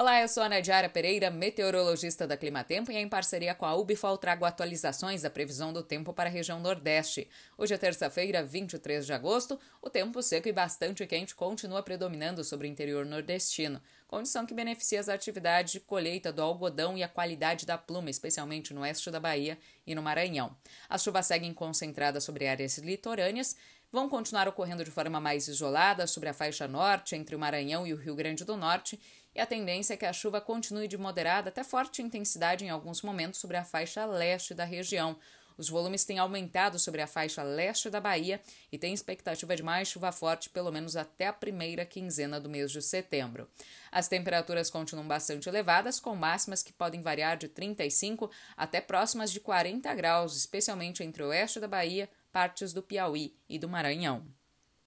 Olá, eu sou a Nadiara Pereira, meteorologista da Climatempo e em parceria com a Ubifol trago atualizações da previsão do tempo para a região Nordeste. Hoje é terça-feira, 23 de agosto. O tempo seco e bastante quente continua predominando sobre o interior nordestino, condição que beneficia as atividades de colheita do algodão e a qualidade da pluma, especialmente no oeste da Bahia e no Maranhão. As chuvas seguem concentradas sobre áreas litorâneas vão continuar ocorrendo de forma mais isolada sobre a faixa norte, entre o Maranhão e o Rio Grande do Norte, e a tendência é que a chuva continue de moderada até forte intensidade em alguns momentos sobre a faixa leste da região. Os volumes têm aumentado sobre a faixa leste da Bahia e tem expectativa de mais chuva forte pelo menos até a primeira quinzena do mês de setembro. As temperaturas continuam bastante elevadas, com máximas que podem variar de 35 até próximas de 40 graus, especialmente entre o oeste da Bahia, partes do Piauí e do Maranhão.